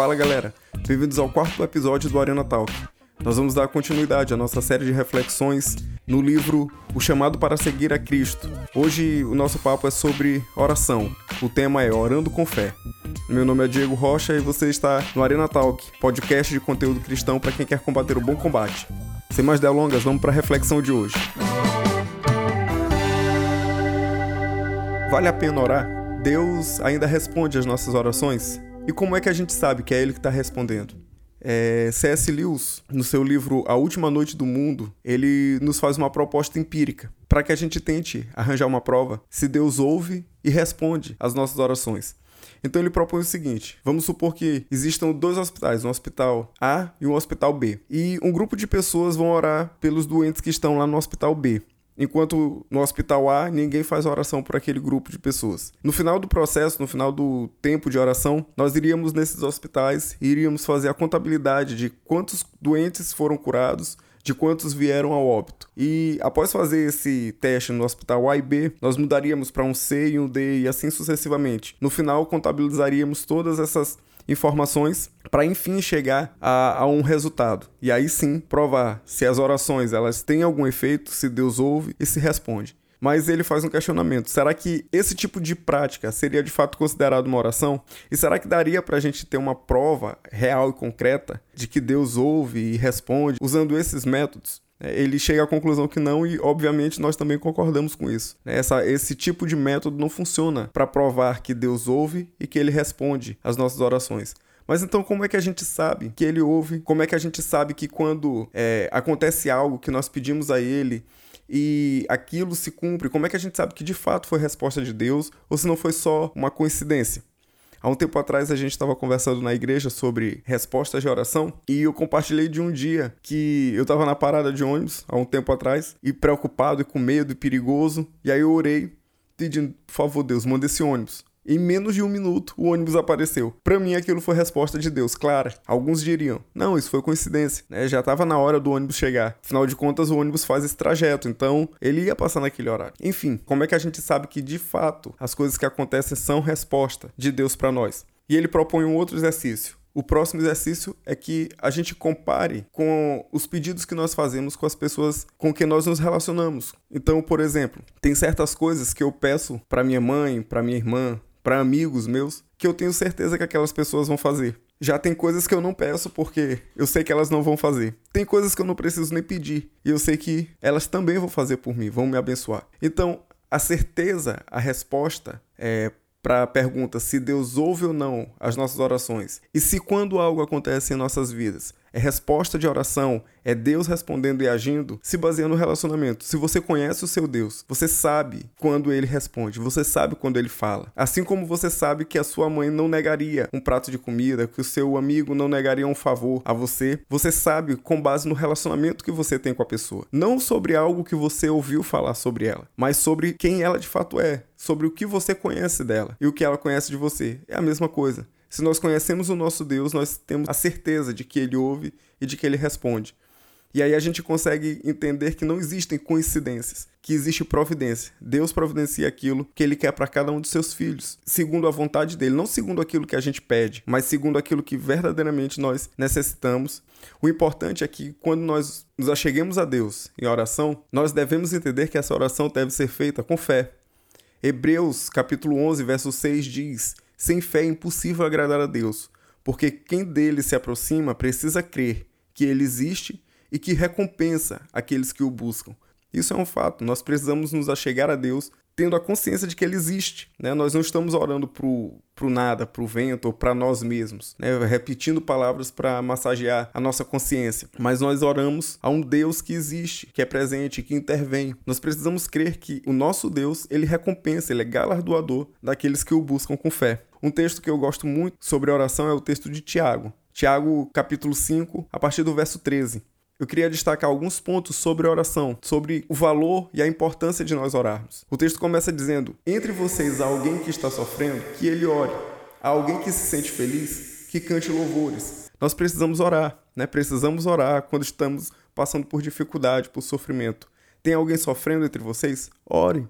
Fala galera, bem-vindos ao quarto episódio do Arena Talk. Nós vamos dar continuidade à nossa série de reflexões no livro O Chamado para Seguir a Cristo. Hoje o nosso papo é sobre oração. O tema é Orando com Fé. Meu nome é Diego Rocha e você está no Arena Talk, podcast de conteúdo cristão para quem quer combater o bom combate. Sem mais delongas, vamos para a reflexão de hoje. Vale a pena orar? Deus ainda responde às nossas orações? E como é que a gente sabe que é Ele que está respondendo? É, C.S. Lewis, no seu livro A Última Noite do Mundo, ele nos faz uma proposta empírica para que a gente tente arranjar uma prova se Deus ouve e responde às nossas orações. Então ele propõe o seguinte: vamos supor que existam dois hospitais, um hospital A e um hospital B. E um grupo de pessoas vão orar pelos doentes que estão lá no hospital B enquanto no hospital A ninguém faz oração por aquele grupo de pessoas. No final do processo, no final do tempo de oração, nós iríamos nesses hospitais e iríamos fazer a contabilidade de quantos doentes foram curados, de quantos vieram ao óbito. E após fazer esse teste no hospital A e B, nós mudaríamos para um C e um D e assim sucessivamente. No final, contabilizaríamos todas essas informações para enfim chegar a, a, um resultado. E aí sim provar se as orações elas têm algum efeito, se Deus ouve e se responde. Mas ele faz um questionamento: será que esse tipo de prática seria de fato considerado uma oração? E será que daria para a gente ter uma prova real e concreta de que Deus ouve e responde usando esses métodos? É, ele chega à conclusão que não, e obviamente nós também concordamos com isso. Essa, esse tipo de método não funciona para provar que Deus ouve e que ele responde às nossas orações. Mas então, como é que a gente sabe que ele ouve? Como é que a gente sabe que quando é, acontece algo que nós pedimos a ele e aquilo se cumpre, como é que a gente sabe que de fato foi resposta de Deus ou se não foi só uma coincidência? Há um tempo atrás a gente estava conversando na igreja sobre respostas de oração e eu compartilhei de um dia que eu estava na parada de ônibus há um tempo atrás e preocupado e com medo e perigoso. E aí eu orei pedindo, por favor, Deus, manda esse ônibus. Em menos de um minuto, o ônibus apareceu. Para mim, aquilo foi resposta de Deus, clara. Alguns diriam, não, isso foi coincidência, né? Já estava na hora do ônibus chegar. Afinal de contas, o ônibus faz esse trajeto, então ele ia passar naquele horário. Enfim, como é que a gente sabe que de fato as coisas que acontecem são resposta de Deus para nós? E ele propõe um outro exercício. O próximo exercício é que a gente compare com os pedidos que nós fazemos com as pessoas com quem nós nos relacionamos. Então, por exemplo, tem certas coisas que eu peço para minha mãe, para minha irmã, para amigos meus que eu tenho certeza que aquelas pessoas vão fazer. Já tem coisas que eu não peço porque eu sei que elas não vão fazer. Tem coisas que eu não preciso nem pedir e eu sei que elas também vão fazer por mim, vão me abençoar. Então, a certeza, a resposta é para a pergunta se Deus ouve ou não as nossas orações e se quando algo acontece em nossas vidas é resposta de oração, é Deus respondendo e agindo, se baseia no relacionamento. Se você conhece o seu Deus, você sabe quando ele responde, você sabe quando ele fala. Assim como você sabe que a sua mãe não negaria um prato de comida, que o seu amigo não negaria um favor a você, você sabe com base no relacionamento que você tem com a pessoa. Não sobre algo que você ouviu falar sobre ela, mas sobre quem ela de fato é, sobre o que você conhece dela e o que ela conhece de você. É a mesma coisa. Se nós conhecemos o nosso Deus, nós temos a certeza de que ele ouve e de que ele responde. E aí a gente consegue entender que não existem coincidências, que existe providência. Deus providencia aquilo que ele quer para cada um dos seus filhos, segundo a vontade dele, não segundo aquilo que a gente pede, mas segundo aquilo que verdadeiramente nós necessitamos. O importante é que quando nós nos acheguemos a Deus em oração, nós devemos entender que essa oração deve ser feita com fé. Hebreus capítulo 11, verso 6 diz: sem fé é impossível agradar a Deus, porque quem dele se aproxima precisa crer que ele existe e que recompensa aqueles que o buscam. Isso é um fato, nós precisamos nos achegar a Deus tendo a consciência de que ele existe. Né? Nós não estamos orando para o nada, para o vento ou para nós mesmos, né? repetindo palavras para massagear a nossa consciência, mas nós oramos a um Deus que existe, que é presente, que intervém. Nós precisamos crer que o nosso Deus ele recompensa, ele é galardoador daqueles que o buscam com fé. Um texto que eu gosto muito sobre oração é o texto de Tiago. Tiago, capítulo 5, a partir do verso 13. Eu queria destacar alguns pontos sobre oração, sobre o valor e a importância de nós orarmos. O texto começa dizendo: Entre vocês há alguém que está sofrendo, que ele ore. Há alguém que se sente feliz, que cante louvores. Nós precisamos orar, né? Precisamos orar quando estamos passando por dificuldade, por sofrimento. Tem alguém sofrendo entre vocês? Ore.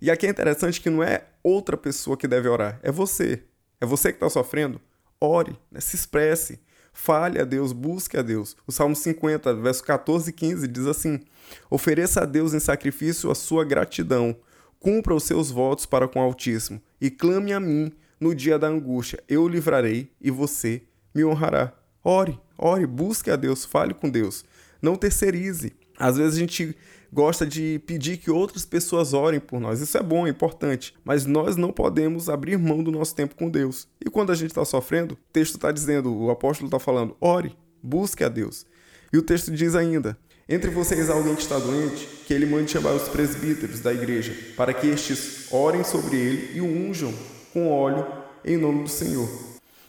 E aqui é interessante que não é outra pessoa que deve orar, é você. É você que está sofrendo? ore, né? se expresse, fale a Deus, busque a Deus. O Salmo 50, verso 14 e 15 diz assim: Ofereça a Deus em sacrifício a sua gratidão, cumpra os seus votos para com o Altíssimo e clame a mim no dia da angústia. Eu o livrarei e você me honrará. Ore, ore, busque a Deus, fale com Deus. Não terceirize. Às vezes a gente gosta de pedir que outras pessoas orem por nós. Isso é bom, é importante. Mas nós não podemos abrir mão do nosso tempo com Deus. E quando a gente está sofrendo, o texto está dizendo, o apóstolo está falando, ore, busque a Deus. E o texto diz ainda: entre vocês alguém que está doente, que ele mande chamar os presbíteros da igreja, para que estes orem sobre ele e o unjam com óleo em nome do Senhor.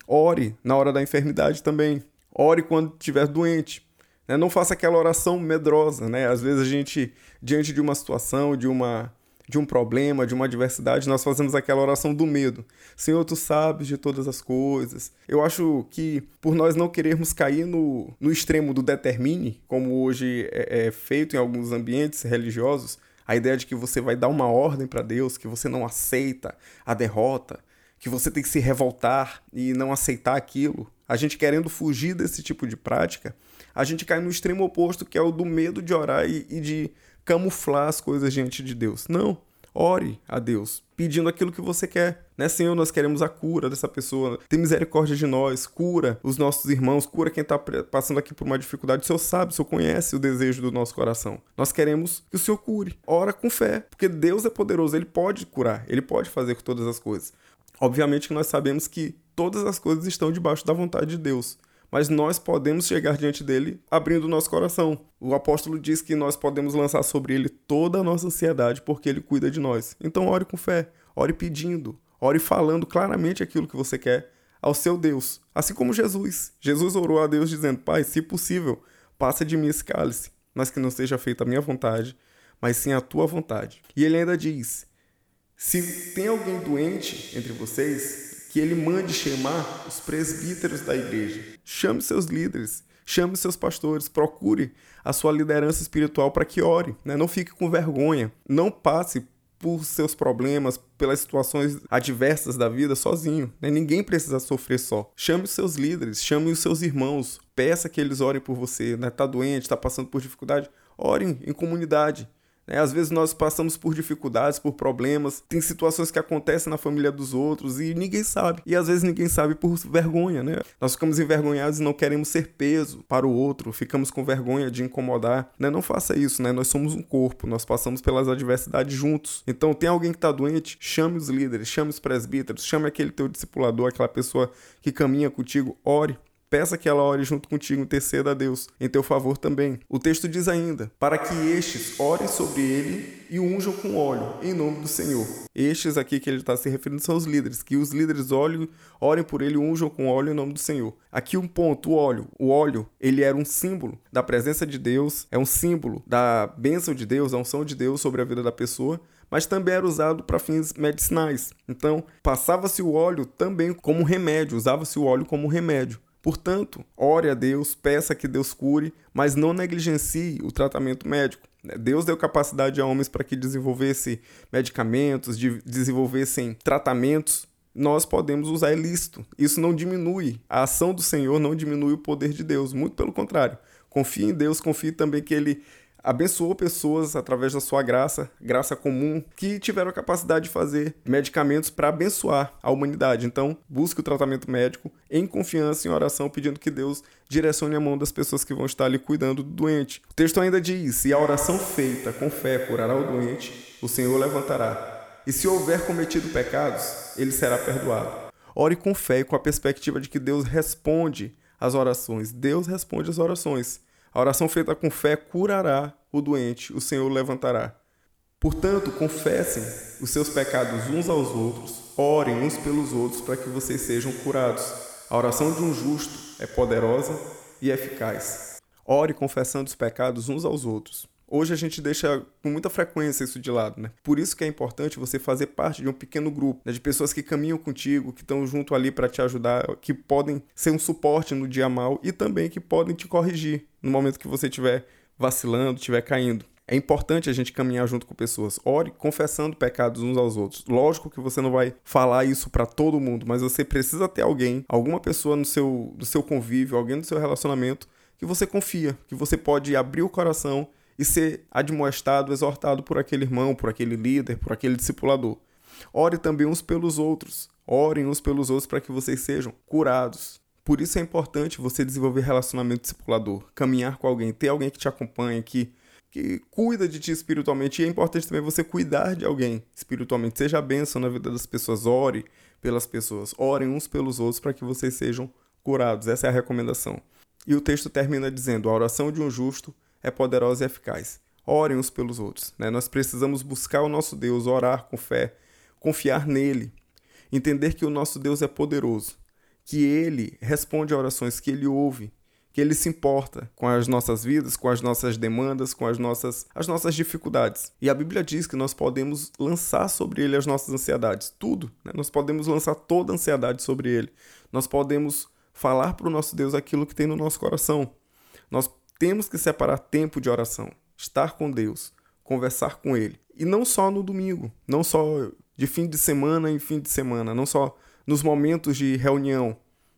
Ore na hora da enfermidade também. Ore quando estiver doente. Né? Não faça aquela oração medrosa, né? Às vezes a gente, diante de uma situação, de uma de um problema, de uma adversidade, nós fazemos aquela oração do medo. Senhor, tu sabes de todas as coisas. Eu acho que por nós não querermos cair no, no extremo do determine, como hoje é, é feito em alguns ambientes religiosos, a ideia de que você vai dar uma ordem para Deus, que você não aceita a derrota, que você tem que se revoltar e não aceitar aquilo. A gente querendo fugir desse tipo de prática, a gente cai no extremo oposto, que é o do medo de orar e, e de camuflar as coisas diante de Deus. Não. Ore a Deus, pedindo aquilo que você quer. Né, Senhor, nós queremos a cura dessa pessoa. Tem misericórdia de nós, cura os nossos irmãos, cura quem está passando aqui por uma dificuldade. O Senhor sabe, o Senhor conhece o desejo do nosso coração. Nós queremos que o Senhor cure. Ora com fé, porque Deus é poderoso, Ele pode curar, Ele pode fazer com todas as coisas. Obviamente que nós sabemos que todas as coisas estão debaixo da vontade de Deus mas nós podemos chegar diante dele abrindo o nosso coração. O apóstolo diz que nós podemos lançar sobre ele toda a nossa ansiedade porque ele cuida de nós. Então ore com fé, ore pedindo, ore falando claramente aquilo que você quer ao seu Deus. Assim como Jesus. Jesus orou a Deus dizendo: Pai, se possível, passa de mim esse cálice, mas que não seja feita a minha vontade, mas sim a tua vontade. E ele ainda diz: Se tem alguém doente entre vocês, que ele mande chamar os presbíteros da igreja. Chame seus líderes, chame seus pastores, procure a sua liderança espiritual para que ore. Né? Não fique com vergonha, não passe por seus problemas, pelas situações adversas da vida sozinho. Né? Ninguém precisa sofrer só. Chame os seus líderes, chame os seus irmãos, peça que eles orem por você. Né? Tá doente, está passando por dificuldade? Orem em comunidade. Né? Às vezes nós passamos por dificuldades, por problemas, tem situações que acontecem na família dos outros e ninguém sabe. E às vezes ninguém sabe por vergonha, né? Nós ficamos envergonhados e não queremos ser peso para o outro, ficamos com vergonha de incomodar. Né? Não faça isso, né? Nós somos um corpo, nós passamos pelas adversidades juntos. Então, tem alguém que está doente, chame os líderes, chame os presbíteros, chame aquele teu discipulador, aquela pessoa que caminha contigo, ore Peça que ela ore junto contigo, interceda a Deus em teu favor também. O texto diz ainda: para que estes orem sobre ele e o unjam com óleo, em nome do Senhor. Estes aqui que ele está se referindo são os líderes, que os líderes olhem, orem por ele unjam com óleo em nome do Senhor. Aqui um ponto, o óleo. O óleo, ele era um símbolo da presença de Deus, é um símbolo da bênção de Deus, da unção de Deus sobre a vida da pessoa, mas também era usado para fins medicinais. Então, passava-se o óleo também como remédio, usava-se o óleo como remédio. Portanto, ore a Deus, peça que Deus cure, mas não negligencie o tratamento médico. Deus deu capacidade a homens para que desenvolvessem medicamentos, de desenvolvessem tratamentos. Nós podemos usar ilícito. Isso não diminui. A ação do Senhor não diminui o poder de Deus. Muito pelo contrário. Confie em Deus, confie também que Ele abençoou pessoas através da sua graça, graça comum, que tiveram a capacidade de fazer medicamentos para abençoar a humanidade. Então, busque o tratamento médico em confiança, em oração, pedindo que Deus direcione a mão das pessoas que vão estar ali cuidando do doente. O texto ainda diz: se a oração feita com fé curará o doente, o Senhor levantará. E se houver cometido pecados, ele será perdoado. Ore com fé e com a perspectiva de que Deus responde às orações. Deus responde às orações. A oração feita com fé curará o doente, o Senhor levantará. Portanto, confessem os seus pecados uns aos outros, orem uns pelos outros para que vocês sejam curados. A oração de um justo é poderosa e eficaz. Ore confessando os pecados uns aos outros. Hoje a gente deixa com muita frequência isso de lado, né? Por isso que é importante você fazer parte de um pequeno grupo né? de pessoas que caminham contigo, que estão junto ali para te ajudar, que podem ser um suporte no dia mal e também que podem te corrigir no momento que você estiver vacilando, estiver caindo. É importante a gente caminhar junto com pessoas. Ore confessando pecados uns aos outros. Lógico que você não vai falar isso para todo mundo, mas você precisa ter alguém, alguma pessoa no seu, no seu convívio, alguém no seu relacionamento que você confia, que você pode abrir o coração e ser admoestado, exortado por aquele irmão, por aquele líder, por aquele discipulador. Ore também uns pelos outros. Orem uns pelos outros para que vocês sejam curados. Por isso é importante você desenvolver relacionamento discipulador, caminhar com alguém, ter alguém que te acompanha, que, que cuida de ti espiritualmente. E é importante também você cuidar de alguém espiritualmente. Seja a bênção na vida das pessoas. Ore pelas pessoas. Orem uns pelos outros para que vocês sejam curados. Essa é a recomendação. E o texto termina dizendo: a oração de um justo é poderosa e eficaz. Orem uns pelos outros. Né? Nós precisamos buscar o nosso Deus, orar com fé, confiar nele, entender que o nosso Deus é poderoso, que ele responde a orações, que ele ouve, que ele se importa com as nossas vidas, com as nossas demandas, com as nossas, as nossas dificuldades. E a Bíblia diz que nós podemos lançar sobre ele as nossas ansiedades, tudo. Né? Nós podemos lançar toda a ansiedade sobre ele. Nós podemos falar para o nosso Deus aquilo que tem no nosso coração. Nós temos que separar tempo de oração, estar com Deus, conversar com Ele. E não só no domingo, não só de fim de semana em fim de semana, não só nos momentos de reunião.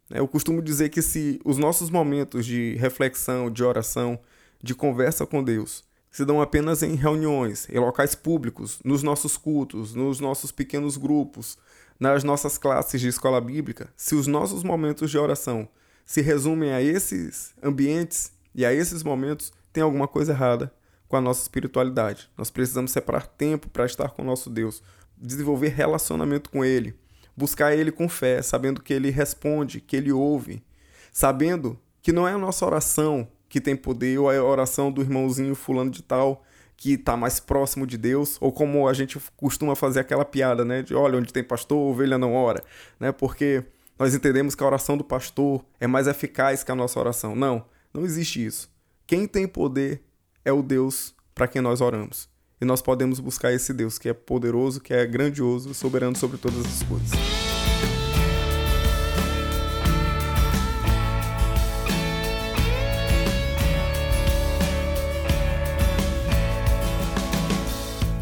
Eu costumo dizer que se os nossos momentos de reflexão, de oração, de conversa com Deus, se dão apenas em reuniões, em locais públicos, nos nossos cultos, nos nossos pequenos grupos, nas nossas classes de escola bíblica, se os nossos momentos de oração se resumem a esses ambientes, e a esses momentos tem alguma coisa errada com a nossa espiritualidade. Nós precisamos separar tempo para estar com o nosso Deus, desenvolver relacionamento com Ele, buscar Ele com fé, sabendo que Ele responde, que Ele ouve, sabendo que não é a nossa oração que tem poder ou é a oração do irmãozinho fulano de tal que está mais próximo de Deus, ou como a gente costuma fazer aquela piada, né, de olha, onde tem pastor, ovelha não ora, né? Porque nós entendemos que a oração do pastor é mais eficaz que a nossa oração. Não. Não existe isso. Quem tem poder é o Deus para quem nós oramos. E nós podemos buscar esse Deus que é poderoso, que é grandioso, soberano sobre todas as coisas.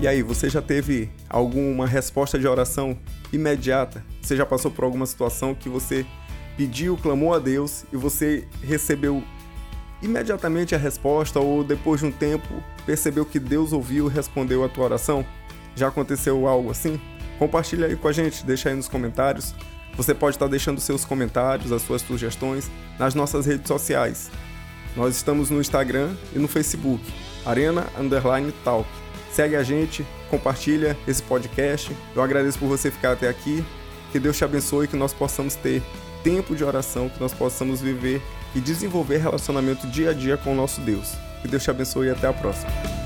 E aí, você já teve alguma resposta de oração imediata? Você já passou por alguma situação que você pediu, clamou a Deus e você recebeu imediatamente a resposta ou depois de um tempo percebeu que Deus ouviu e respondeu a tua oração? Já aconteceu algo assim? Compartilha aí com a gente, deixa aí nos comentários. Você pode estar deixando seus comentários, as suas sugestões nas nossas redes sociais. Nós estamos no Instagram e no Facebook, Arena Underline Talk. Segue a gente, compartilha esse podcast. Eu agradeço por você ficar até aqui. Que Deus te abençoe e que nós possamos ter tempo de oração, que nós possamos viver e desenvolver relacionamento dia a dia com o nosso Deus. Que Deus te abençoe e até a próxima.